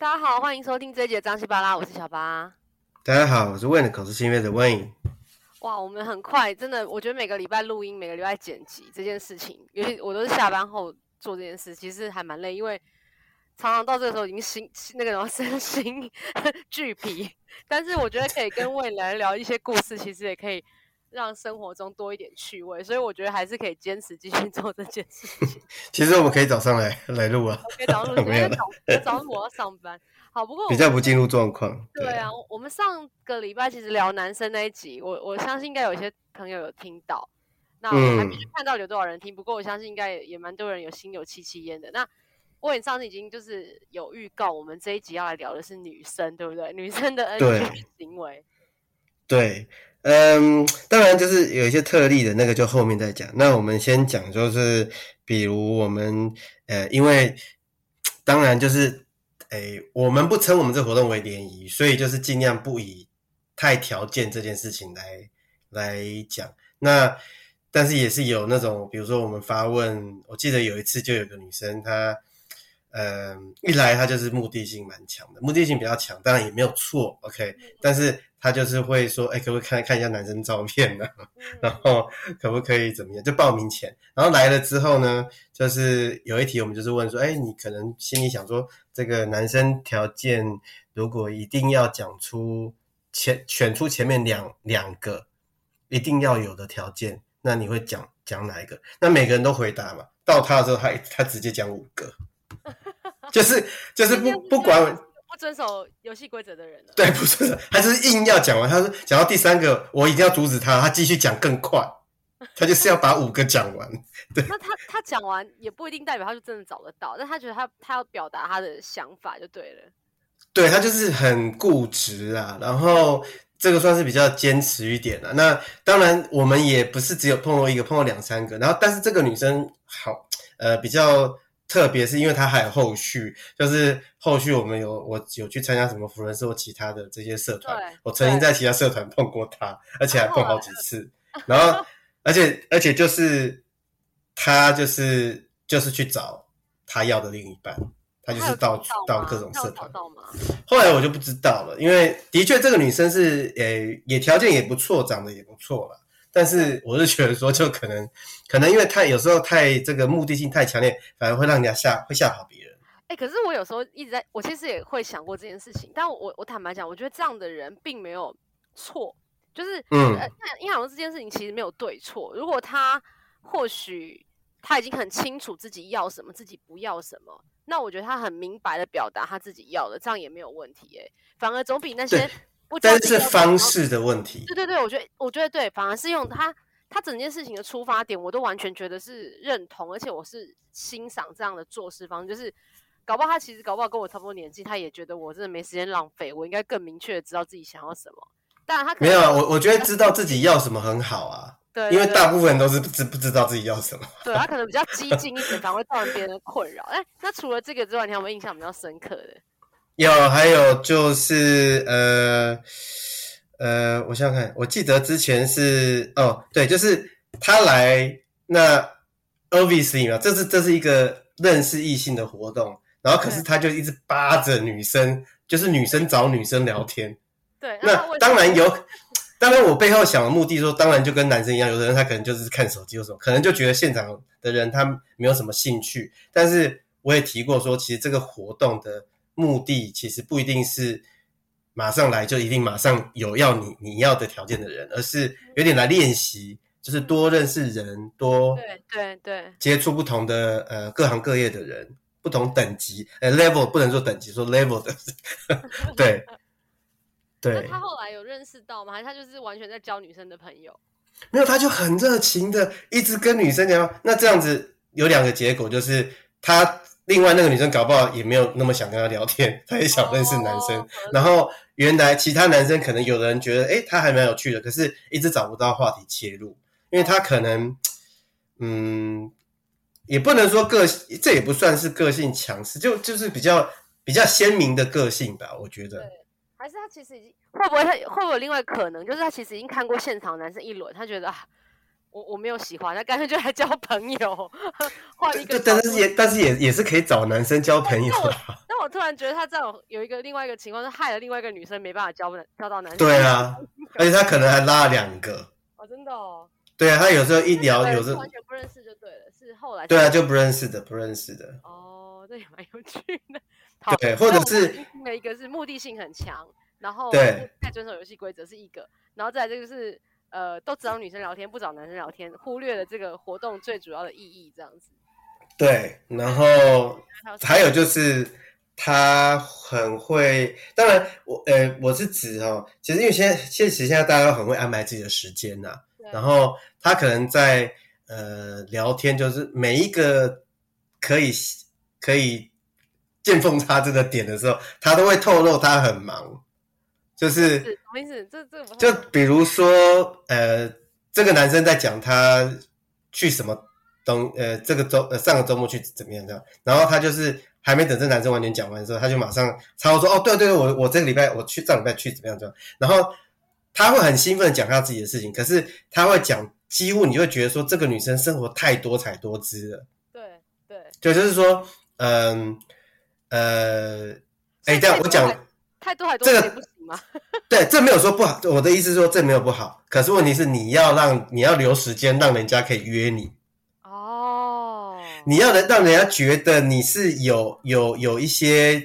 大家好，欢迎收听这一集的张西巴拉，我是小巴。大家好，我是 Wayne 口是心非的 Wayne。哇，我们很快，真的，我觉得每个礼拜录音，每个礼拜剪辑这件事情，尤其我都是下班后做这件事，其实还蛮累，因为常常到这个时候已经心 那个什么身心俱疲。但是我觉得可以跟 Wayne 来聊一些故事，其实也可以。让生活中多一点趣味，所以我觉得还是可以坚持继续 做这件事情。其实我们可以早上来来录啊，可以早上录，因为早早上我要上班。好，不过比较不进入状况。对啊，我们上个礼拜其实聊男生那一集，我我相信应该有一些朋友有听到。那我还没看到有多少人听，嗯、不过我相信应该也也蛮多人有心有戚戚焉的。那我也上次已经就是有预告，我们这一集要来聊的是女生，对不对？女生的 NG 行为。对。嗯，当然就是有一些特例的那个，就后面再讲。那我们先讲，就是比如我们呃，因为当然就是诶，我们不称我们这活动为联谊，所以就是尽量不以太条件这件事情来来讲。那但是也是有那种，比如说我们发问，我记得有一次就有个女生，她嗯一来她就是目的性蛮强的，目的性比较强，当然也没有错，OK，但是。他就是会说，哎、欸，可不可以看看一下男生照片呢？然后可不可以怎么样？就报名前，然后来了之后呢，就是有一题我们就是问说，哎、欸，你可能心里想说，这个男生条件如果一定要讲出前选出前面两两个一定要有的条件，那你会讲讲哪一个？那每个人都回答嘛。到他的时候他，他他直接讲五个，就是就是不不管。不遵守游戏规则的人了。对，不遵守，他就是硬要讲完。他说讲到第三个，我一定要阻止他，他继续讲更快，他就是要把五个讲完。对，那他他讲完也不一定代表他就真的找得到，但他觉得他他要表达他的想法就对了。对，他就是很固执啊，然后这个算是比较坚持一点了。那当然我们也不是只有碰到一个，碰到两三个，然后但是这个女生好呃比较。特别是因为他还有后续，就是后续我们有我有去参加什么福人社或其他的这些社团，我曾经在其他社团碰过他，而且还碰好几次。然后，而且而且就是他就是就是去找他要的另一半，他就是到处到各种社团。后来我就不知道了，因为的确这个女生是诶、欸、也条件也不错，长得也不错了。但是 我是觉得说，就可能，可能因为太有时候太这个目的性太强烈，反而会让人家吓，会吓跑别人。哎、欸，可是我有时候一直在，我其实也会想过这件事情。但我我坦白讲，我觉得这样的人并没有错，就是嗯，因为好像这件事情其实没有对错。如果他或许他已经很清楚自己要什么，自己不要什么，那我觉得他很明白的表达他自己要的，这样也没有问题。哎，反而总比那些。但是方式的问题，对对对，我觉得我觉得对，反而是用他他整件事情的出发点，我都完全觉得是认同，而且我是欣赏这样的做事方式。就是搞不好他其实搞不好跟我差不多年纪，他也觉得我真的没时间浪费，我应该更明确的知道自己想要什么。但他可能没有啊，我我觉得知道自己要什么很好啊，对，因为大部分人都是不知不知道自己要什么。对，他可能比较激进一点，反而会造成别人的困扰。哎，那除了这个之外，你有没有印象比较深刻的？有，还有就是呃呃，我想想看，我记得之前是哦，对，就是他来那 obviously 嘛，这是这是一个认识异性的活动，然后可是他就一直扒着女生，就是女生找女生聊天。对，那当然有，当然我背后想的目的说，当然就跟男生一样，有的人他可能就是看手机有什么，可能就觉得现场的人他没有什么兴趣，但是我也提过说，其实这个活动的。目的其实不一定是马上来就一定马上有要你你要的条件的人，而是有点来练习，就是多认识人，多对对对接触不同的呃各行各业的人，不同等级呃 level 不能说等级，说 level 的，对对。那他后来有认识到吗？还是他就是完全在交女生的朋友？没有，他就很热情的一直跟女生聊。那这样子有两个结果，就是他。另外那个女生搞不好也没有那么想跟他聊天，她也想认识男生。Oh, 然后原来其他男生可能有的人觉得，哎，他还蛮有趣的，可是一直找不到话题切入，因为他可能，嗯，也不能说个性，这也不算是个性强势，就就是比较比较鲜明的个性吧，我觉得。对，还是他其实已经会不会他会不会有另外可能，就是他其实已经看过现场男生一轮，他觉得啊。我我没有喜欢，那干脆就来交朋友，换一个。但是也但是也也是可以找男生交朋友的。但我我突然觉得他这种有一个另外一个情况是害了另外一个女生没办法交交到男生。对啊，而且他可能还拉了两个。哦，真的哦。对啊，他有时候一聊，有时候完全不认识就对了，是后来。对啊，就不认识的，不认识的。哦，这也蛮有趣的。对，或者是那一个是目的性很强，然后对太遵守游戏规则是一个，然后再来这个是呃都找女生聊天不找男生聊天，忽略了这个活动最主要的意义这样子。对，然后还有就是他很会，当然我呃我是指哦，其实因为现在现实现在大家都很会安排自己的时间呐，然后他可能在呃聊天就是每一个可以可以。见缝插针的点的时候，他都会透露他很忙，就是什么意思？这这就比如说，呃，这个男生在讲他去什么东，呃，这个周呃上个周末去怎么样这样，然后他就是还没等这男生完全讲完的时候，他就马上插话说：“哦，对对对，我我这个礼拜我去上礼拜去怎么样怎么样。”然后他会很兴奋的讲他自己的事情，可是他会讲，几乎你会觉得说这个女生生活太多彩多姿了。对对，就就是说，嗯。呃，哎，这样我讲太多太多这个吗？对，这没有说不好。我的意思是说这没有不好，可是问题是你要让你要留时间，让人家可以约你。哦，你要能让人家觉得你是有有有一些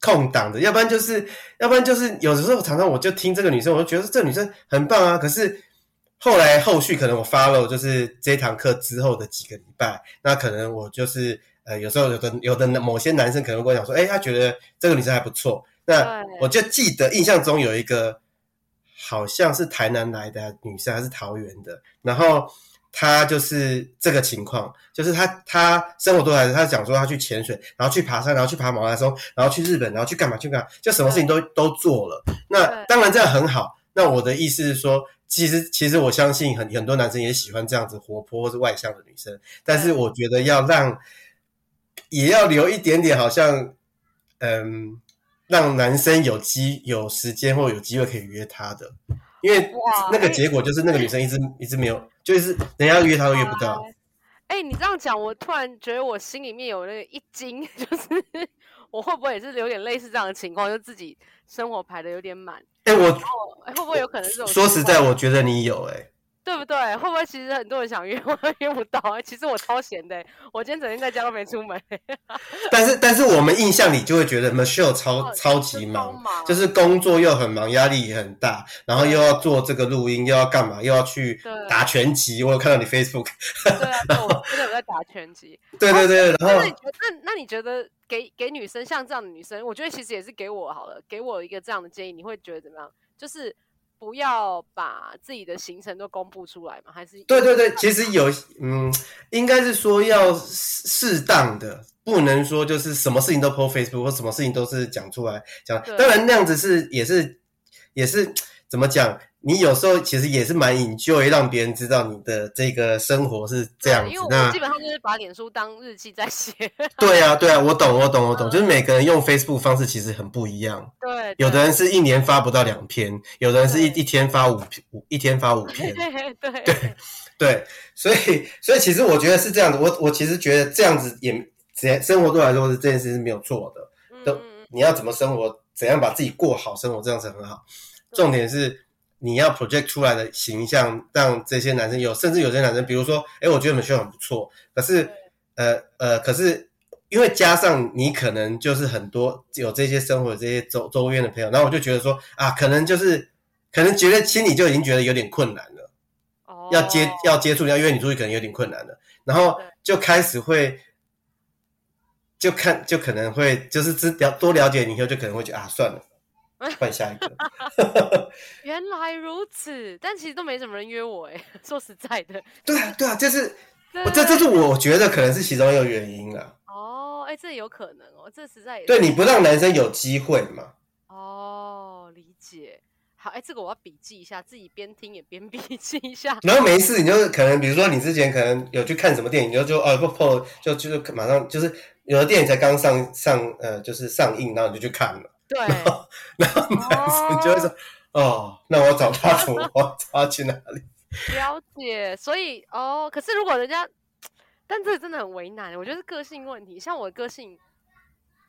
空档的，要不然就是要不然就是有的时候常常我就听这个女生，我就觉得这女生很棒啊。可是后来后续可能我 follow 就是这堂课之后的几个礼拜，那可能我就是。呃，有时候有的有的某些男生可能会跟我讲说，哎，他觉得这个女生还不错。那我就记得印象中有一个好像是台南来的女生，还是桃园的。然后她就是这个情况，就是她她生活多来，她讲说她去潜水，然后去爬山，然后去爬马拉松，然后去日本，然后去干嘛去干嘛，就什么事情都都做了。那当然这样很好。那我的意思是说，其实其实我相信很很多男生也喜欢这样子活泼或是外向的女生，但是我觉得要让。也要留一点点，好像，嗯，让男生有机有时间或有机会可以约她的，因为那个结果就是那个女生一直一直没有，就是人家约她都约不到。哎、欸，你这样讲，我突然觉得我心里面有那个一惊，就是我会不会也是有点类似这样的情况，就自己生活排的有点满。哎、欸，我会不会有可能这种？说实在，我觉得你有哎、欸。对不对？会不会其实很多人想约我都 约不到啊？其实我超闲的，我今天整天在家都没出门。但是但是我们印象里就会觉得 Michelle 超、哦、超级忙，忙，就是工作又很忙，压力也很大，然后又要做这个录音，又要干嘛，又要去打拳击。我有看到你 Facebook。对啊，对我真的有在打拳击。对对对，然后那你觉得那那你觉得给给女生像这样的女生，我觉得其实也是给我好了，给我一个这样的建议，你会觉得怎么样？就是。不要把自己的行程都公布出来嘛？还是对对对，其实有嗯，应该是说要适当的，不能说就是什么事情都 po Facebook 或什么事情都是讲出来讲。当然那样子是也是也是怎么讲？你有时候其实也是蛮 enjoy 让别人知道你的这个生活是这样子。因为我基本上就是把脸书当日记在写。对啊，对啊，我懂，我懂，我懂。就是每个人用 Facebook 方式其实很不一样。对。有的人是一年发不到两篇，有的人是一一天发五五一天发五篇。对对对对，所以所以其实我觉得是这样子。我我其实觉得这样子也，生活对我来说是这件事是没有错的。都你要怎么生活，怎样把自己过好生活，这样子很好。重点是。你要 project 出来的形象，让这些男生有，甚至有些男生，比如说，哎，我觉得 Michelle 很不错，可是，呃呃，可是因为加上你可能就是很多有这些生活这些周周边的朋友，然后我就觉得说啊，可能就是可能觉得心里就已经觉得有点困难了，哦，要接要接触要约你出去可能有点困难了，然后就开始会就看就可能会就是知了多了解你以后就可能会觉得啊，算了。换下一个 原来如此，但其实都没什么人约我哎，说实在的。对啊，对啊，就是，这这是我觉得可能是其中一个原因啊。哦，哎，这有可能哦，这实在也对，你不让男生有机会嘛。哦，理解。好，哎，这个我要笔记一下，自己边听也边笔记一下。然后没事，你就可能比如说你之前可能有去看什么电影，你就就哦不不就就马上就是有的电影才刚上上呃就是上映，然后你就去看了。对，然后男生就会说：“哦，哦那我找他怎么？我找他去哪里？” 了解，所以哦，可是如果人家，但这个真的很为难，我觉得是个性问题。像我的个性，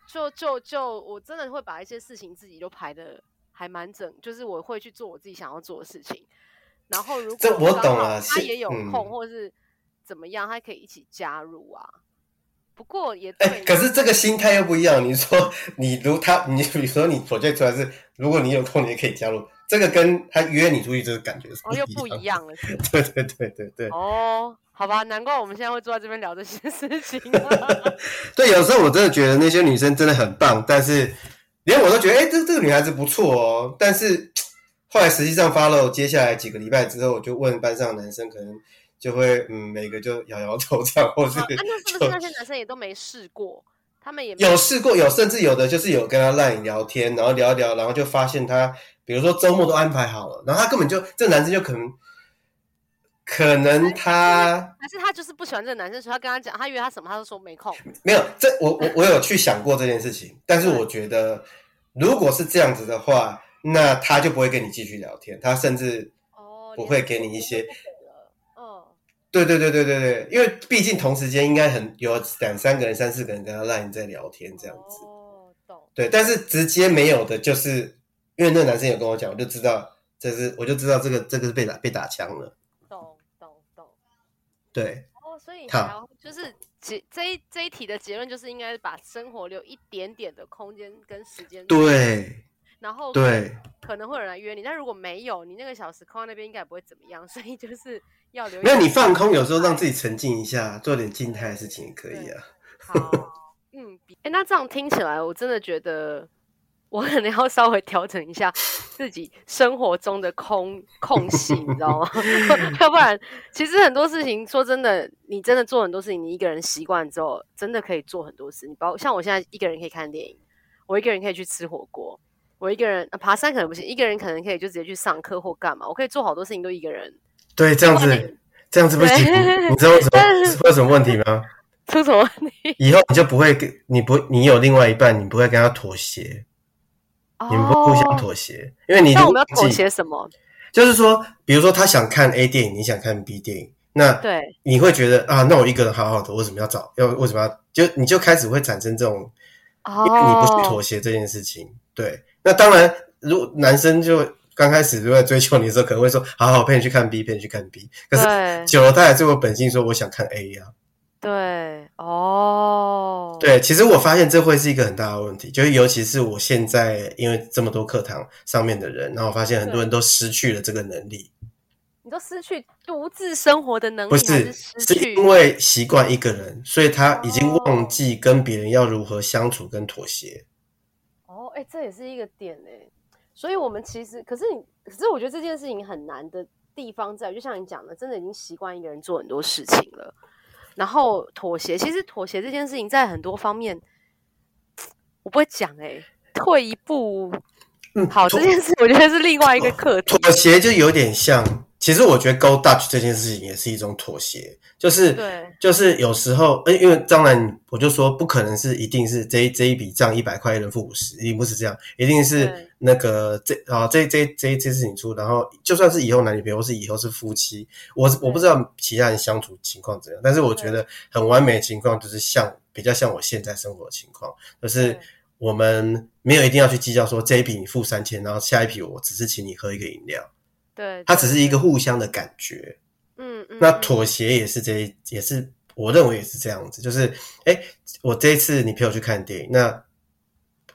就就就我真的会把一些事情自己都排的还蛮整，就是我会去做我自己想要做的事情。然后如果这我懂了，他也有空，嗯、或者是怎么样，他可以一起加入啊。不过也哎、欸，可是这个心态又不一样。你说你如他，你比如说你 project 出来是，如果你有空，你也可以加入。这个跟他约你出去，这个感觉是哦，又不一样了。对对对对对。哦，好吧，难怪我们现在会坐在这边聊这些事情。对，有时候我真的觉得那些女生真的很棒，但是连我都觉得，哎、欸，这这个女孩子不错哦。但是 后来实际上 follow 接下来几个礼拜之后，我就问班上的男生，可能就会嗯，每个就摇摇头这样，或是、啊……那是不是那些男生也都没试过？他们也有试过，有甚至有的就是有跟他 line 聊天，然后聊一聊，然后就发现他。比如说周末都安排好了，然后他根本就这男生就可能，可能他还是他就是不喜欢这个男生，所以他跟他讲，他约他什么，他都说没空。没有，这我我我有去想过这件事情，但是我觉得如果是这样子的话，那他就不会跟你继续聊天，他甚至不会给你一些。哦，对对对对对对，因为毕竟同时间应该很有两三个人、三四个人跟他 line 在聊天这样子。哦，懂。对，但是直接没有的就是。因为那个男生有跟我讲，我就知道这是，我就知道这个这个是被打被打枪了。懂懂懂。对。哦，所以好，就是结这一这一题的结论就是应该把生活留一点点的空间跟时间。对。然后对，可能会有人来约你，但如果没有，你那个小时空在那边应该也不会怎么样，所以就是要留。没有，你放空，有时候让自己沉浸一下，做点静态的事情也可以啊。好，嗯，哎，那这样听起来，我真的觉得。我可能要稍微调整一下自己生活中的空空隙，你知道吗？要不然，其实很多事情，说真的，你真的做很多事情，你一个人习惯之后，真的可以做很多事。你包括像我现在一个人可以看电影，我一个人可以去吃火锅，我一个人、啊、爬山可能不行，一个人可能可以就直接去上课或干嘛，我可以做好多事情都一个人。对，这样子，这样子不行。你知道为什么？会有什么问题吗？出什么问题？以后你就不会跟你不，你有另外一半，你不会跟他妥协。你们不互相妥协，因为你那我们要妥协什么？就是说，比如说他想看 A 电影，你想看 B 电影，那对，你会觉得啊，那我一个人好好的，为什么要找？要为什么要？就你就开始会产生这种，因为你不去妥协这件事情。对，那当然，如果男生就刚开始如果在追求你的时候，可能会说，好好陪你去看 B，陪你去看 B。可是久了，他还是会本性说，我想看 A 呀。对，哦，对，其实我发现这会是一个很大的问题，就是尤其是我现在因为这么多课堂上面的人，然后我发现很多人都失去了这个能力。你都失去独自生活的能力，不是，是，是因为习惯一个人，所以他已经忘记跟别人要如何相处跟妥协。哦，哎，这也是一个点哎，所以我们其实，可是你，可是我觉得这件事情很难的地方在，就像你讲的，真的已经习惯一个人做很多事情了。然后妥协，其实妥协这件事情在很多方面，我不会讲哎、欸，退一步，嗯，好，这件事我觉得是另外一个课题。妥协就有点像，其实我觉得 Go Dutch 这件事情也是一种妥协，就是对，就是有时候，因为当然我就说不可能是一定是这一这一笔账一百块一人付五十，一定不是这样，一定是。那个这啊这这这这事情出，然后就算是以后男女朋友，或是以后是夫妻，我我不知道其他人相处情况怎样，但是我觉得很完美的情况就是像比较像我现在生活的情况，就是我们没有一定要去计较说这一笔你付三千，然后下一笔我只是请你喝一个饮料，对，它只是一个互相的感觉，嗯嗯，那妥协也是这也是我认为也是这样子，就是哎我这一次你陪我去看电影，那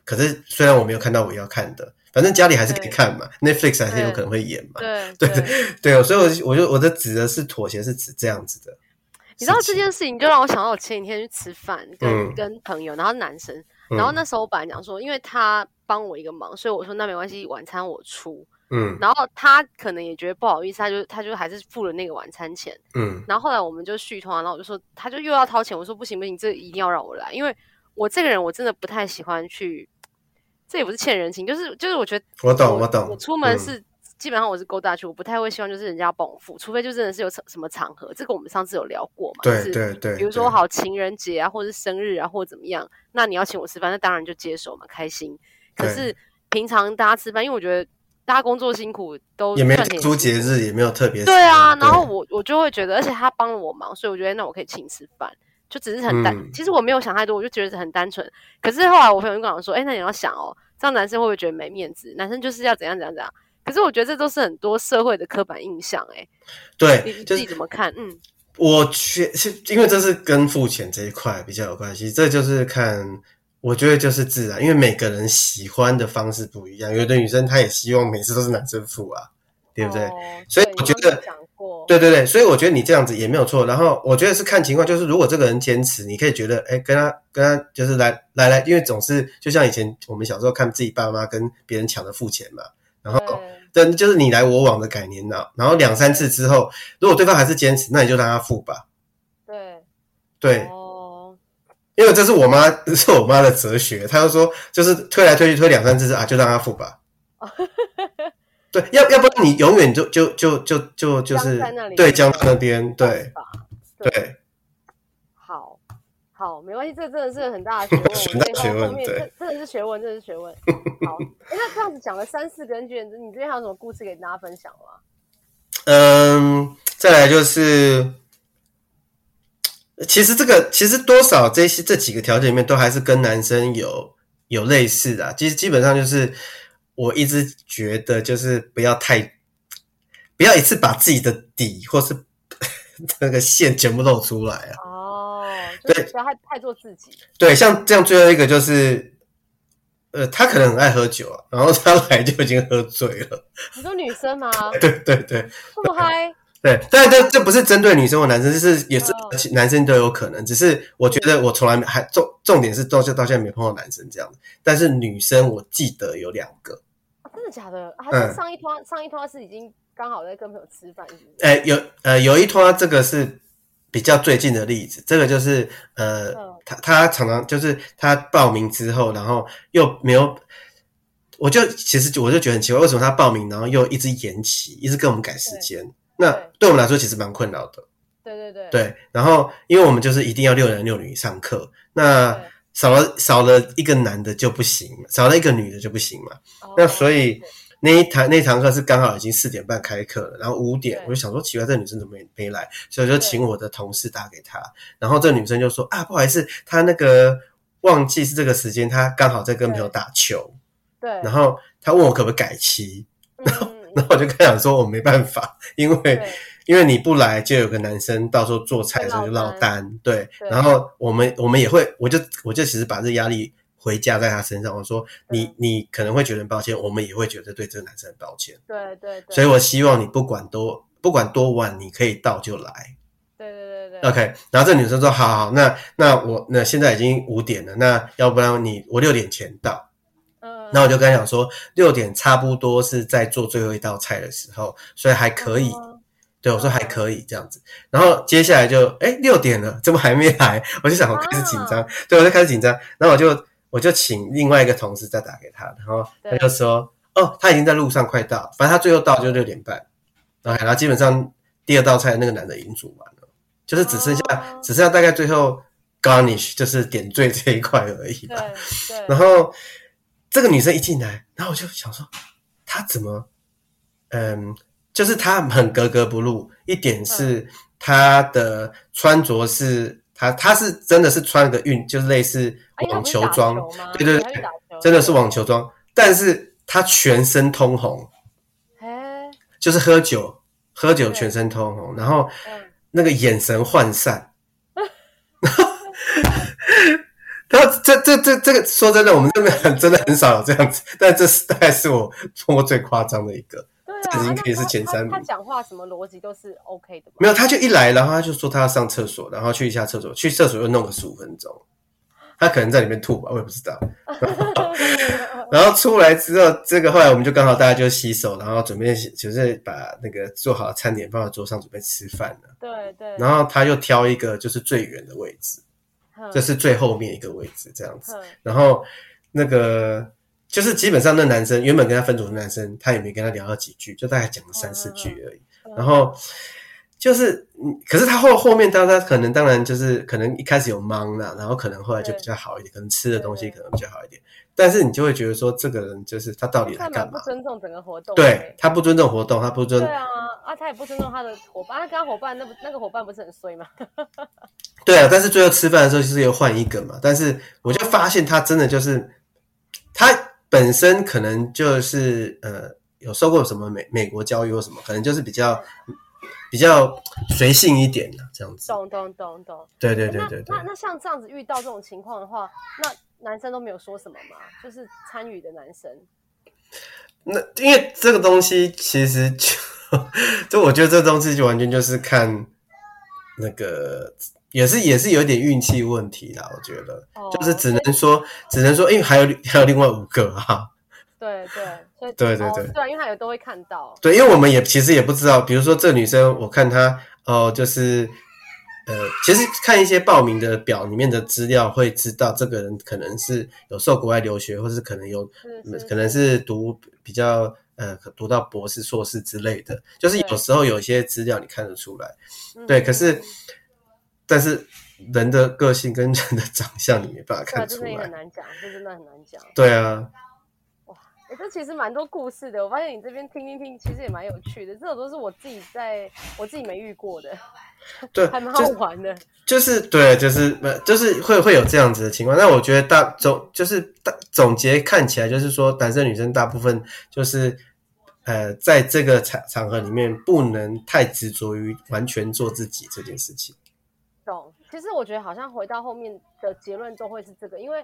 可是虽然我没有看到我要看的。反正家里还是可以看嘛，Netflix 还是有可能会演嘛。对对对对，所以我就我就我的指的是妥协，是指这样子的。你知道这件事情就让我想到我前几天去吃饭，跟、嗯、跟朋友，然后男生，然后那时候我本来讲说，因为他帮我一个忙，所以我说那没关系，晚餐我出。嗯，然后他可能也觉得不好意思，他就他就还是付了那个晚餐钱。嗯，然后后来我们就续通，然后我就说，他就又要掏钱，我说不行不行，这一定要让我来，因为我这个人我真的不太喜欢去。这也不是欠人情，就是就是我觉得我懂我懂。我出门是、嗯、基本上我是 Go Dutch，我不太会希望就是人家帮我付，除非就真的是有什什么场合，这个我们上次有聊过嘛。对对对。比如说好情人节啊，或者是生日啊，或者怎么样，那你要请我吃饭，那当然就接受嘛，开心。可是平常大家吃饭，因为我觉得大家工作辛苦，都也没有特殊节日，也没有特别。对啊，然后我我就会觉得，而且他帮了我忙，所以我觉得那我可以请吃饭。就只是很单。嗯、其实我没有想太多，我就觉得很单纯。可是后来我朋友就跟我说：“哎、欸，那你要想哦，这样男生会不会觉得没面子？男生就是要怎样怎样怎样。”可是我觉得这都是很多社会的刻板印象、欸。哎，对，你自己怎么看？就是、嗯，我觉是因为这是跟付钱这一块比较有关系。这就是看，我觉得就是自然，因为每个人喜欢的方式不一样。有的女生她也希望每次都是男生付啊，对不对？哦、所以我觉得。对对对，所以我觉得你这样子也没有错。然后我觉得是看情况，就是如果这个人坚持，你可以觉得，哎，跟他跟他就是来来来，因为总是就像以前我们小时候看自己爸妈跟别人抢着付钱嘛，然后对，就是你来我往的概念呢。然后两三次之后，如果对方还是坚持，那你就让他付吧。对对哦，因为这是我妈，这是我妈的哲学，她就说，就是推来推去推两三次啊，就让他付吧。对，要要不然你永远就就就就就就是对江在那边，对对。好，好，没关系，这真的是很大的学问。很大学问，对，真的是学问，真的是学问。好，那这样子讲了三四根卷子，你这边还有什么故事给大家分享吗？嗯，再来就是，其实这个其实多少这些这几个条件里面，都还是跟男生有有类似的。其实基本上就是。我一直觉得，就是不要太，不要一次把自己的底或是 那个线全部露出来啊！哦，对，不要太太做自己。对，像这样最后一个就是，呃，他可能很爱喝酒啊，然后他来就已经喝醉了。你说女生吗？对对对，这么嗨？对，但这这不是针对女生或男生，就是也是男生都有可能。只是我觉得我从来没还重重点是到现到现在没碰到男生这样，但是女生我记得有两个。真的假的，还是上一拖、嗯、上一拖是已经刚好在跟朋友吃饭？哎、欸，有呃有一拖，这个是比较最近的例子。这个就是呃，嗯、他他常常就是他报名之后，然后又没有，我就其实我就觉得很奇怪，为什么他报名然后又一直延期，一直跟我们改时间？对那对我们来说其实蛮困扰的。对对对。对，然后因为我们就是一定要六男六女上课，那。少了少了一个男的就不行，少了一个女的就不行嘛。Oh, 那所以那一堂那堂课是刚好已经四点半开课了，然后五点我就想说奇怪，这个女生怎么没没来？所以我就请我的同事打给她，然后这个女生就说啊，不好意思，她那个忘记是这个时间，她刚好在跟朋友打球。对。然后她问我可不可以改期，然后、嗯、然后我就跟他讲说我没办法，因为。因为你不来，就有个男生到时候做菜的时候就落单，对。对然后我们我们也会，我就我就其实把这压力回加在他身上。我说你你可能会觉得很抱歉，我们也会觉得对这个男生很抱歉。对对对。所以我希望你不管多不管多晚，你可以到就来。对对对对。OK，然后这女生说：“好好，那那我那现在已经五点了，那要不然你我六点前到。”嗯。那我就跟他讲说，六点差不多是在做最后一道菜的时候，所以还可以。嗯对，我说还可以这样子，然后接下来就诶六点了，怎么还没来？我就想我开始紧张，啊、对，我就开始紧张，然后我就我就请另外一个同事再打给他，然后他就说哦，他已经在路上快到，反正他最后到就六点半然后基本上第二道菜那个男的已经煮完了，就是只剩下、啊、只剩下大概最后 garnish 就是点缀这一块而已吧。然后这个女生一进来，然后我就想说，她怎么嗯？就是她很格格不入，一点是她的穿着是，她她是真的是穿了个运，就是类似网球装，对对对，真的是网球装，但是她全身通红，就是喝酒喝酒全身通红，然后那个眼神涣散，然后这这这这个说真的，我们这边很真的很少有这样子，但这是大概是我碰过最夸张的一个。对啊，已经可以是前三名。他讲话什么逻辑都是 OK 的。没有，他就一来，然后他就说他要上厕所，然后去一下厕所，去厕所又弄个十五分钟。他可能在里面吐吧，我也不知道。然后出来之后，这个后来我们就刚好大家就洗手，然后准备就是把那个做好的餐点放在桌上准备吃饭了。对对。然后他又挑一个就是最远的位置，这是最后面一个位置这样子。然后那个。就是基本上那男生原本跟他分组的男生，他也没跟他聊到几句，就大概讲了三四句而已。然后就是，可是他后后面，当他可能当然就是可能一开始有忙了，然后可能后来就比较好一点，可能吃的东西可能比较好一点。对但是你就会觉得说，这个人就是他到底来干嘛？不尊重整个活动。对，他不尊重活动，他不尊。对啊，啊，他也不尊重他的伙伴，他跟他伙伴那不那个伙伴不是很衰吗？对啊，但是最后吃饭的时候就是又换一个嘛。但是我就发现他真的就是，他本身可能就是呃有受过什么美美国教育或什么，可能就是比较比较随性一点的这样子。懂懂懂懂。对对对对对。那那，那像这样子遇到这种情况的话，那。男生都没有说什么吗？就是参与的男生。那因为这个东西其实就，就我觉得这个东西就完全就是看那个，也是也是有点运气问题啦。我觉得，哦、就是只能说，只能说，因为还有还有另外五个哈。对对，所以对对对、哦、对，因为还有都会看到。对，因为我们也其实也不知道，比如说这女生，我看她哦，就是。呃，其实看一些报名的表里面的资料，会知道这个人可能是有受国外留学，或是可能有，可能是读比较呃，读到博士、硕士之类的。就是有时候有一些资料你看得出来，对。对，可是，但是人的个性跟人的长相你没办法看出来，这很难讲，这真的很难讲。对啊。欸、这其实蛮多故事的，我发现你这边听听听，其实也蛮有趣的。这种都是我自己在我自己没遇过的，对，还蛮好玩的。就是对，就是就是会会有这样子的情况。那我觉得大总就是大总结看起来就是说，男生女生大部分就是呃，在这个场场合里面不能太执着于完全做自己这件事情。懂。其实我觉得好像回到后面的结论都会是这个，因为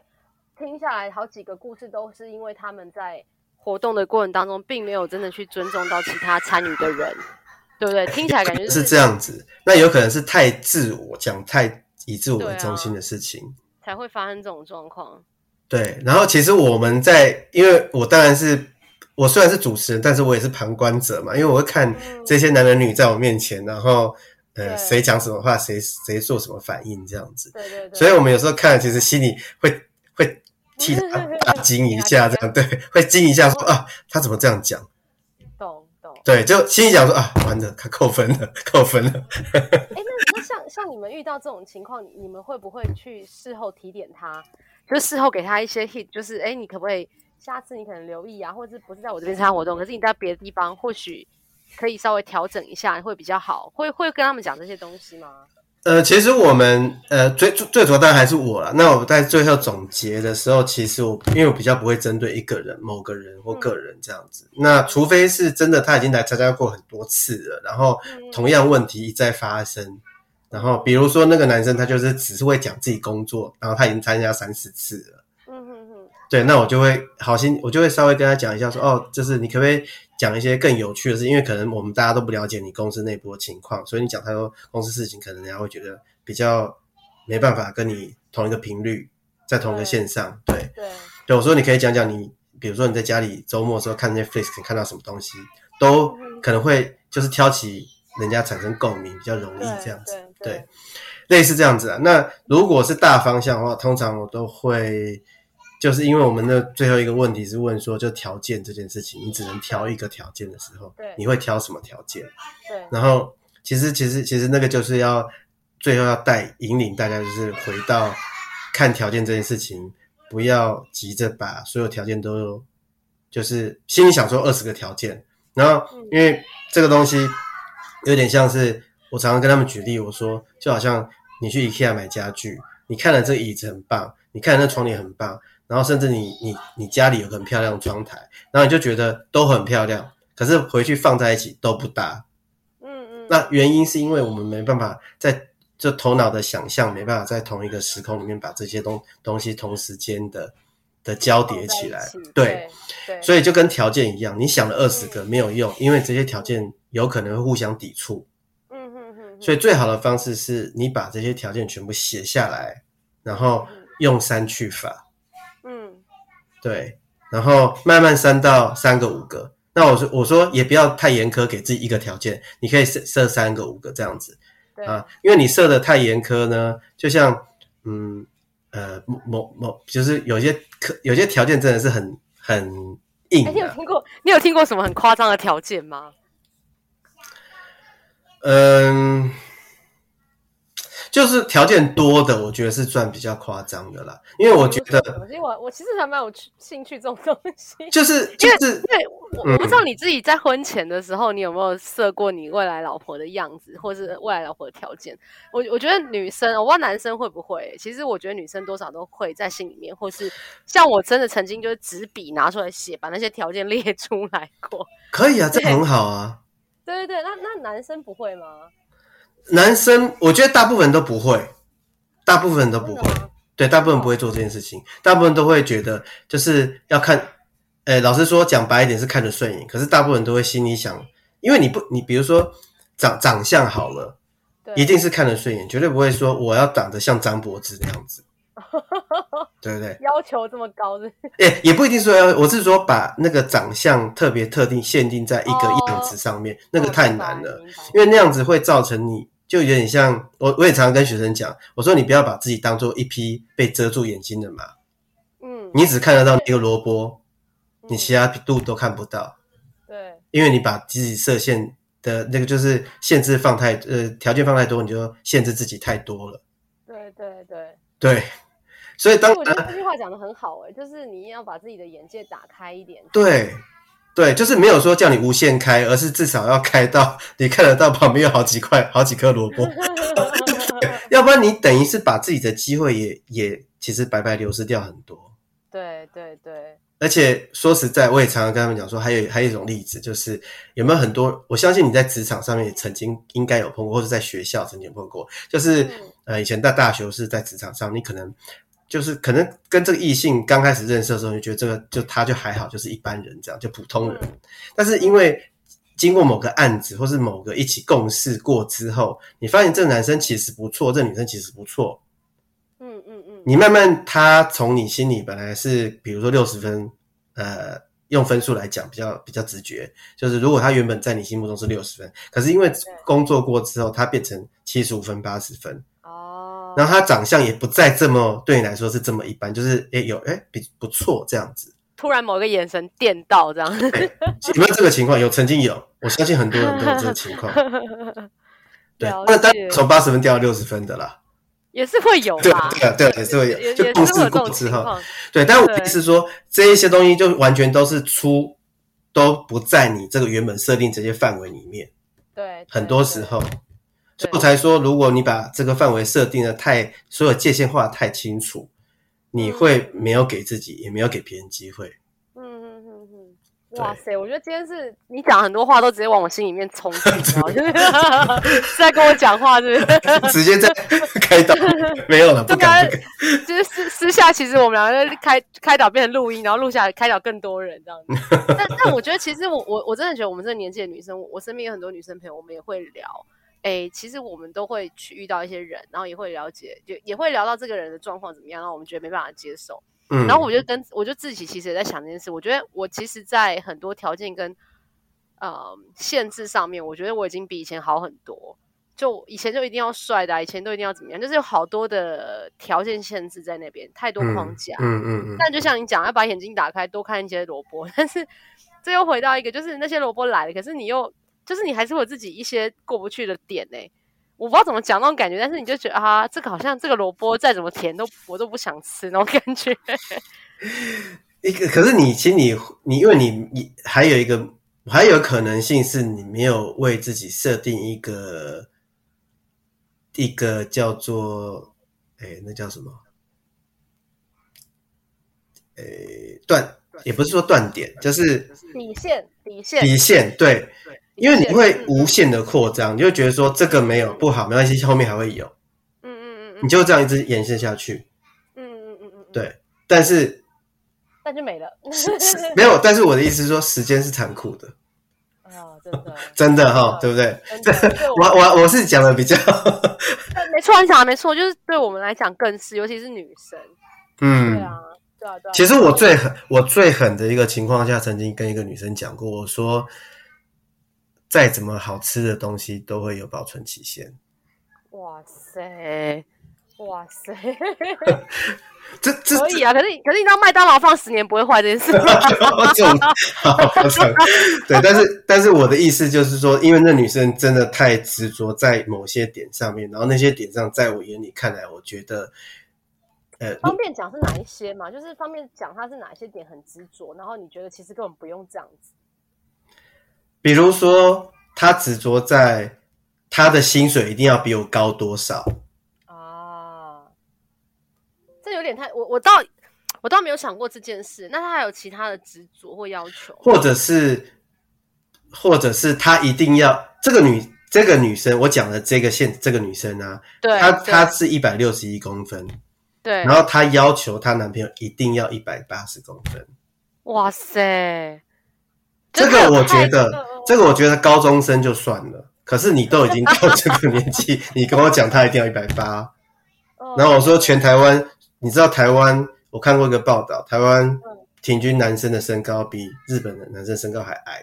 听下来好几个故事都是因为他们在。活动的过程当中，并没有真的去尊重到其他参与的人，对不对？听起来感觉是，是这样子。那有可能是太自我，讲太以自我为中心的事情，啊，才会发生这种状况。对。然后其实我们在，因为我当然是我虽然是主持人，但是我也是旁观者嘛。因为我会看这些男人女在我面前，然后呃，谁讲什么话，谁谁做什么反应，这样子。对对对。所以我们有时候看，其实心里会会。替他 大惊一下，这样对，会惊一下说啊，他怎么这样讲？懂懂。对，就心里讲说啊，完了，他扣分了，扣分了。哎、欸，那 那像像你们遇到这种情况，你们会不会去事后提点他？就事后给他一些 hit，就是哎、欸，你可不可以下次你可能留意啊，或者是不是在我这边参加活动，可是你在别的地方，或许可以稍微调整一下，会比较好。会会跟他们讲这些东西吗？呃，其实我们呃最最主要当然还是我了。那我在最后总结的时候，其实我因为我比较不会针对一个人、某个人或个人这样子。嗯、那除非是真的他已经来参加过很多次了，然后同样问题一再发生。嗯、然后比如说那个男生，他就是只是会讲自己工作，然后他已经参加三四次了。嗯嗯嗯。对，那我就会好心，我就会稍微跟他讲一下说，说哦，就是你可不可以讲一些更有趣的事，因为可能我们大家都不了解你公司内部的情况，所以你讲太多公司事情，可能人家会觉得比较没办法跟你同一个频率，在同一个线上。对对对，我说你可以讲讲你，比如说你在家里周末的时候看 Netflix 看到什么东西，都可能会就是挑起人家产生共鸣，比较容易这样子。对，对，对，对，类似这样子啊。那如果是大方向的话，通常我都会。就是因为我们的最后一个问题是问说，就条件这件事情，你只能挑一个条件的时候，对，你会挑什么条件？对，然后其实其实其实那个就是要最后要带引领大家，就是回到看条件这件事情，不要急着把所有条件都，就是心里想说二十个条件，然后因为这个东西有点像是我常常跟他们举例，我说就好像你去 IKEA 买家具，你看了这个椅子很棒，你看了那床帘很棒。然后甚至你你你家里有个很漂亮的窗台，然后你就觉得都很漂亮，可是回去放在一起都不搭。嗯嗯。那原因是因为我们没办法在这头脑的想象，没办法在同一个时空里面把这些东东西同时间的的交叠起来。对。所以就跟条件一样，你想了二十个没有用，因为这些条件有可能会互相抵触。嗯嗯嗯。所以最好的方式是你把这些条件全部写下来，然后用删去法。对，然后慢慢删到三个五个。那我说我说也不要太严苛，给自己一个条件，你可以设设三个五个这样子。对啊，因为你设的太严苛呢，就像嗯呃某某就是有些可有些条件真的是很很硬。你有听过你有听过什么很夸张的条件吗？嗯。就是条件多的，我觉得是算比较夸张的啦。因为我觉得，因为我我其实还蛮有兴趣这种东西，就是就是对，我我不知道你自己在婚前的时候，你有没有设过你未来老婆的样子，或是未来老婆的条件？我我觉得女生，我不知道男生会不会，其实我觉得女生多少都会在心里面，或是像我真的曾经就是纸笔拿出来写，把那些条件列出来过。可以啊，这很好啊。对对对，那那男生不会吗？男生，我觉得大部分都不会，大部分人都不会，对，大部分不会做这件事情，大部分都会觉得就是要看，诶，老实说，讲白一点是看着顺眼，可是大部分都会心里想，因为你不，你比如说长长相好了，一定是看着顺眼，绝对不会说我要长得像张柏芝那样子，对不对？要求这么高的，诶，也不一定说要，我是说把那个长相特别特定限定在一个样子上面，哦、那个太难了，因为那样子会造成你。就有点像我，我也常常跟学生讲，我说你不要把自己当做一匹被遮住眼睛的马，嗯，你只看得到一个萝卜，嗯、你其他度都看不到，对，因为你把自己设限的那个就是限制放太呃条件放太多，你就限制自己太多了，对对对。对，所以当我觉得这句话讲的很好诶、欸，就是你要把自己的眼界打开一点，对。对，就是没有说叫你无限开，而是至少要开到你看得到旁边有好几块、好几颗萝卜，要不然你等于是把自己的机会也也其实白白流失掉很多。对对对。而且说实在，我也常常跟他们讲说，还有还有一种例子，就是有没有很多，我相信你在职场上面也曾经应该有碰过，或者在学校曾经碰过，就是、嗯、呃以前在大学是在职场上，你可能。就是可能跟这个异性刚开始认识的时候，你觉得这个就他就还好，就是一般人这样，就普通人。但是因为经过某个案子或是某个一起共事过之后，你发现这个男生其实不错，这女生其实不错。嗯嗯嗯。你慢慢他从你心里本来是比如说六十分，呃，用分数来讲比较比较直觉，就是如果他原本在你心目中是六十分，可是因为工作过之后，他变成七十五分、八十分。然后他长相也不再这么对你来说是这么一般，就是诶有诶比不错这样子。突然某个眼神电到这样子，有没有这个情况？有，曾经有，我相信很多人都有这个情况。对，那当然从八十分掉到六十分的啦，也是会有。对对对，也是会有。就共事过之哈，对。但我意思是说，这一些东西就完全都是出都不在你这个原本设定这些范围里面。对，很多时候。所以我才说，如果你把这个范围设定的太，所有界限画得太清楚，你会没有给自己，也没有给别人机会。嗯嗯嗯嗯，哇塞！我觉得今天是你讲很多话都直接往我心里面冲 就，是 在跟我讲话，是不是？直接在开导，没有了，不敢。就是私私下，其实我们两个就开开导变成录音，然后录下来开导更多人这样子。但但我觉得，其实我我我真的觉得，我们这个年纪的女生，我身边有很多女生朋友，我们也会聊。哎、欸，其实我们都会去遇到一些人，然后也会了解，就也会聊到这个人的状况怎么样，然后我们觉得没办法接受。嗯，然后我就跟我就自己其实也在想这件事。我觉得我其实，在很多条件跟呃限制上面，我觉得我已经比以前好很多。就以前就一定要帅的、啊，以前都一定要怎么样，就是有好多的条件限制在那边，太多框架。嗯嗯嗯。嗯嗯，但就像你讲，要把眼睛打开，多看一些萝卜。但是这又回到一个，就是那些萝卜来了，可是你又。就是你还是会有自己一些过不去的点呢、欸，我不知道怎么讲那种感觉，但是你就觉得啊，这个好像这个萝卜再怎么甜都我都不想吃那种感觉。一个可是你其实你你因为你你还有一个还有可能性是你没有为自己设定一个一个叫做哎、欸、那叫什么？哎、欸、断也不是说断点，就是底线底线底线对。因为你会无限的扩张，你就觉得说这个没有不好，没关系，后面还会有。嗯嗯嗯嗯，你就这样一直延伸下去。嗯嗯嗯嗯，对。但是，那就没了。没有，但是我的意思是说，时间是残酷的。啊，真的，真的哈，对不对？我我我是讲的比较。没错，你讲的没错，就是对我们来讲更是，尤其是女生。嗯，对啊，对啊，对啊。其实我最狠，我最狠的一个情况下，曾经跟一个女生讲过，我说。再怎么好吃的东西都会有保存期限。哇塞，哇哇塞，这这可以啊！可是可是你知道麦当劳放十年不会坏这件事吗？对，但是但是我的意思就是说，因为那女生真的太执着在某些点上面，然后那些点上，在我眼里看来，我觉得，呃，方便讲是哪一些嘛？就是方便讲他是哪一些点很执着，然后你觉得其实根本不用这样子。比如说，他执着在他的薪水一定要比我高多少啊。这有点太我我倒我倒没有想过这件事。那他还有其他的执着或要求，或者是，或者是他一定要这个女这个女生，我讲的这个现这个女生啊，对，她她是一百六十一公分，对，然后她要求她男朋友一定要一百八十公分。哇塞，这个我觉得，这个我觉得高中生就算了，可是你都已经到这个年纪，你跟我讲他一定要一百八，然后我说全台湾。你知道台湾？我看过一个报道，台湾平均男生的身高比日本的男生身高还矮。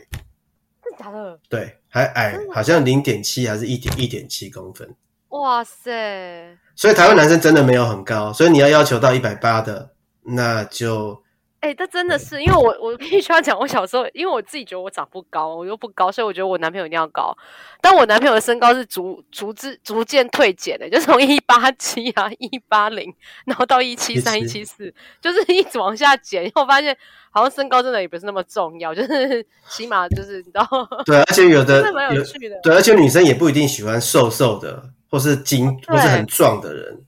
真的假的？对，还矮，好像零点七还是一点一点七公分。哇塞！所以台湾男生真的没有很高，所以你要要求到一百八的，那就。哎、欸，这真的是，因为我我必须要讲，我小时候，因为我自己觉得我长不高，我又不高，所以我觉得我男朋友一定要高。但我男朋友的身高是逐逐之逐渐退减的，就从一八七啊一八零，然后到一七三一七四，就是 一直往下减。因为我发现好像身高真的也不是那么重要，就是起码就是你知道。对，而且有的蛮有趣的。对，而且女生也不一定喜欢瘦瘦的，或是精或是很壮的人。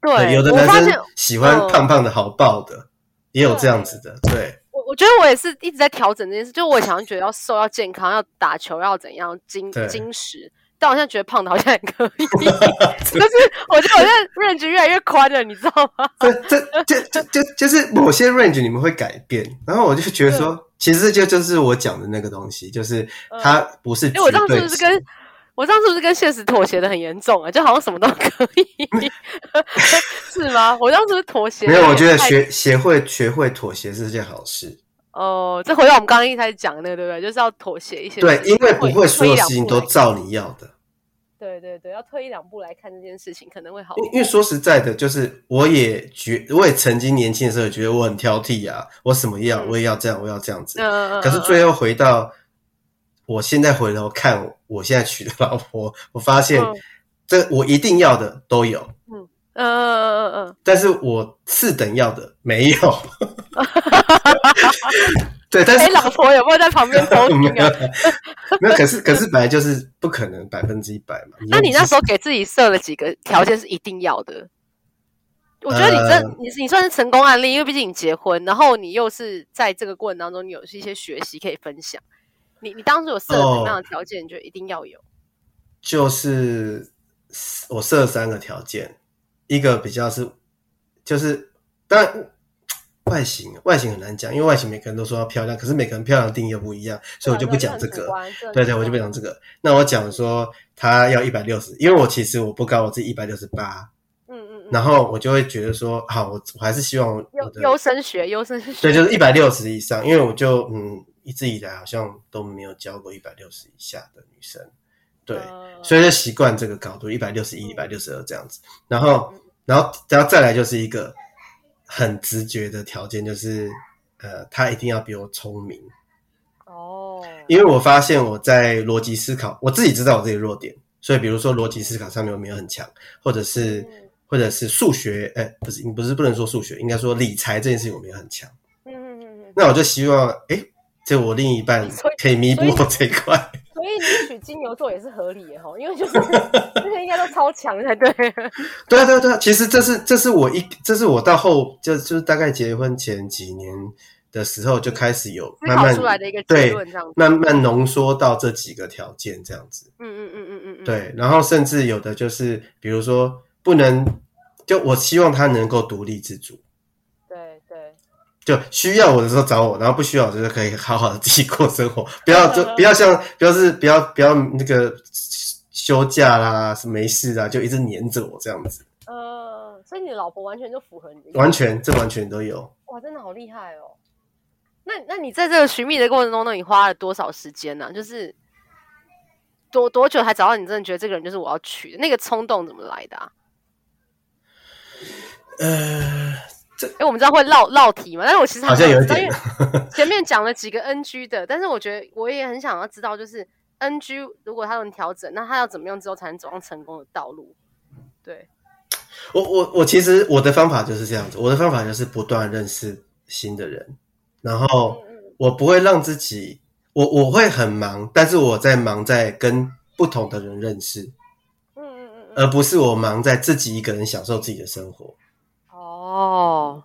对，对，有的男生喜欢胖胖的好抱的。也有这样子的，对，我我觉得我也是一直在调整这件事，就我常常觉得要瘦要健康要打球要怎样精精实，但我现在觉得胖的好像也可以，就是我觉得我现在 range 越来越宽了，你知道吗？这这这这就就是某些 range 你们会改变，然后我就觉得说，其实这就是我讲的那个东西，就是它不是因为我当时是跟。我上次是不是跟现实妥协的很严重啊？就好像什么都可以，是吗？我当时是妥协。没有，我觉得学学会学会妥协是件好事。哦，这回到我们刚刚一开始讲的那个，对不对？就是要妥协一些。对，因为不会所有事情都照你要的。对对对，要退一两步来看这件事情，可能会好。因为说实在的，就是我也觉，我也曾经年轻的时候也觉得我很挑剔啊，我什么要、嗯、我也要这样，我要这样子。嗯嗯。可是最后回到。我现在回头看，我现在娶的老婆，我发现这我一定要的都有，嗯嗯嗯嗯嗯，但是我次等要的没有，对，但是老婆有没有在旁边偷听啊？没有，可是可是本来就是不可能百分之一百嘛。那你那时候给自己设了几个条件是一定要的？我觉得你这你你算是成功案例，因为毕竟你结婚，然后你又是在这个过程当中，你有一些学习可以分享。你你当时有设什么样的条件？你觉得一定要有？就是我设了三个条件，一个比较是，就是当然外形外形很难讲，因为外形每个人都说要漂亮，可是每个人漂亮的定义又不一样，所以我就不讲这个。对对，我就不讲这个。那我讲说他要一百六十，因为我其实我不高，我自己一百六十八。嗯嗯。然后我就会觉得说，好，我我还是希望优优生学优生学，对，就是一百六十以上，因为我就嗯。一直以来好像都没有教过一百六十以下的女生，对，呃、所以就习惯这个高度，一百六十一、一百六十二这样子。然后，然后，然后再来就是一个很直觉的条件，就是呃，他一定要比我聪明。哦，因为我发现我在逻辑思考，我自己知道我自己弱点，所以比如说逻辑思考上面我没有很强，或者是或者是数学，哎，不是，不是不能说数学，应该说理财这件事情我没有很强。嗯嗯嗯嗯，那我就希望，哎。就我另一半 可以弥补我这一块，所以你娶金牛座也是合理的哈，因为就是 这些应该都超强才对。对对对，其实这是这是我一这是我到后就就是大概结婚前几年的时候就开始有慢慢出来的一个结论，这样慢慢浓缩到这几个条件这样子。嗯嗯嗯嗯嗯嗯。对，然后甚至有的就是比如说不能，就我希望他能够独立自主。就需要我的时候找我，然后不需要我就是可以好好的自己过生活，不要就不要像，不要是不要不要那个休假啦，是没事啊，就一直黏着我这样子。呃，所以你的老婆完全就符合你，完全这完全都有。哇，真的好厉害哦！那那你在这个寻觅的过程中，那你花了多少时间呢？就是多多久才找到你真的觉得这个人就是我要娶的？那个冲动怎么来的啊？呃，这哎，我们知道会绕绕题嘛？但是我其实好像有一点，前面讲了几个 NG 的，但是我觉得我也很想要知道，就是 NG 如果他能调整，那他要怎么样之后才能走上成功的道路？对，我我我其实我的方法就是这样子，我的方法就是不断认识新的人，然后我不会让自己，我我会很忙，但是我在忙在跟不同的人认识。嗯嗯嗯而不是我忙在自己一个人享受自己的生活。哦，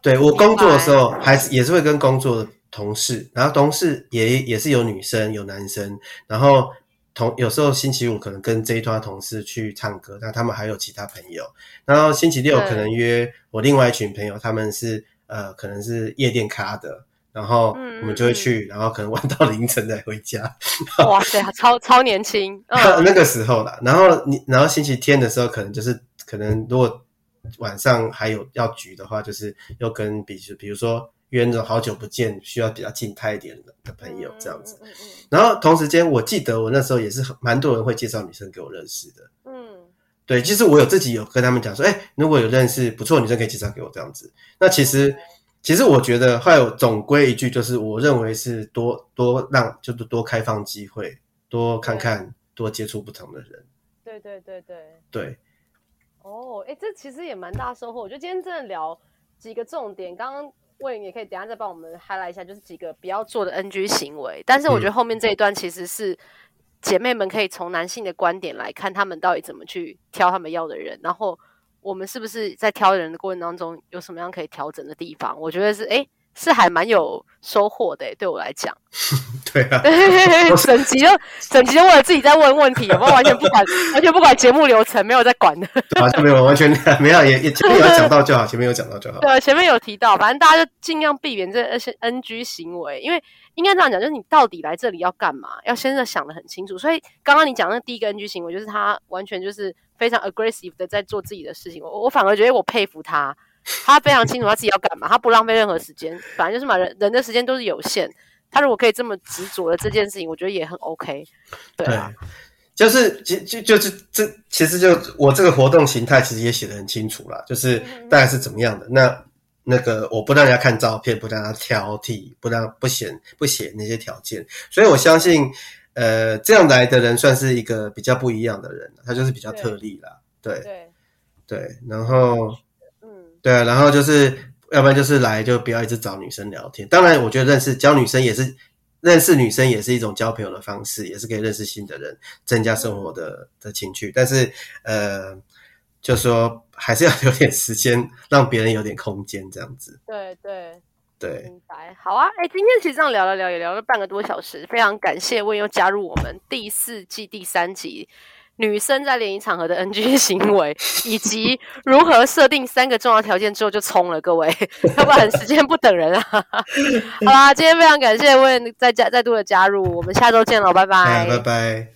对，我工作的时候还是也是会跟工作的同事，然后同事也也是有女生有男生，然后同有时候星期五可能跟这一团同事去唱歌，那他们还有其他朋友，然后星期六可能约我另外一群朋友，他们是呃可能是夜店咖的。然后我们就会去，嗯、然后可能玩到凌晨再回家。哇塞，超超年轻！嗯、那个时候啦，然后你，然后星期天的时候，可能就是可能如果晚上还有要局的话，就是又跟比如比如说约那种好久不见，需要比较静态一点的朋友这样子。嗯嗯嗯、然后同时间，我记得我那时候也是蛮多人会介绍女生给我认识的。嗯，对，其实我有自己有跟他们讲说，哎，如果有认识不错的女生，可以介绍给我这样子。那其实。嗯其实我觉得，还有总归一句，就是我认为是多多让，就是多开放机会，多看看，多接触不同的人。对对对对对。哦，哎，这其实也蛮大收获。我觉得今天真的聊几个重点，刚刚魏也可以等一下再帮我们 highlight 一下，就是几个不要做的 NG 行为。但是我觉得后面这一段其实是姐妹们可以从男性的观点来看，他们到底怎么去挑他们要的人，然后。我们是不是在挑人的过程当中有什么样可以调整的地方？我觉得是，诶，是还蛮有收获的。对我来讲，对啊，整集就整集就为了自己在问问题，有没有完全不管，完全不管节目流程，没有在管的。好像没有，完全没有，也也前面有讲到就好，前面有讲到就好。对，前面有提到，反正大家就尽量避免这些 NG 行为，因为应该这样讲，就是你到底来这里要干嘛，要先是想的很清楚。所以刚刚你讲那第一个 NG 行为，就是他完全就是。非常 aggressive 的在做自己的事情，我我反而觉得我佩服他，他非常清楚他自己要干嘛，他不浪费任何时间，反正就是嘛，人人的时间都是有限，他如果可以这么执着的这件事情，我觉得也很 OK。对啊，对就是就就就是这其实就我这个活动形态其实也写的很清楚了，就是大概是怎么样的。嗯、那那个我不让人家看照片，不让他挑剔，不让不写不写那些条件，所以我相信。呃，这样来的人算是一个比较不一样的人，他就是比较特例啦，对对对，然后嗯，对啊，然后就是要不然就是来就不要一直找女生聊天。当然，我觉得认识交女生也是认识女生也是一种交朋友的方式，也是可以认识新的人，增加生活的的情趣。但是呃，就说还是要有点时间，让别人有点空间，这样子。对对。对，明白。好啊，哎，今天其实这样聊了聊，也聊了半个多小时，非常感谢温又加入我们第四季第三集女生在联谊场合的 NG 行为，以及如何设定三个重要条件之后就冲了，各位，要不然时间不等人啊。好啦，今天非常感谢问再加再度的加入，我们下周见了，拜拜，拜拜。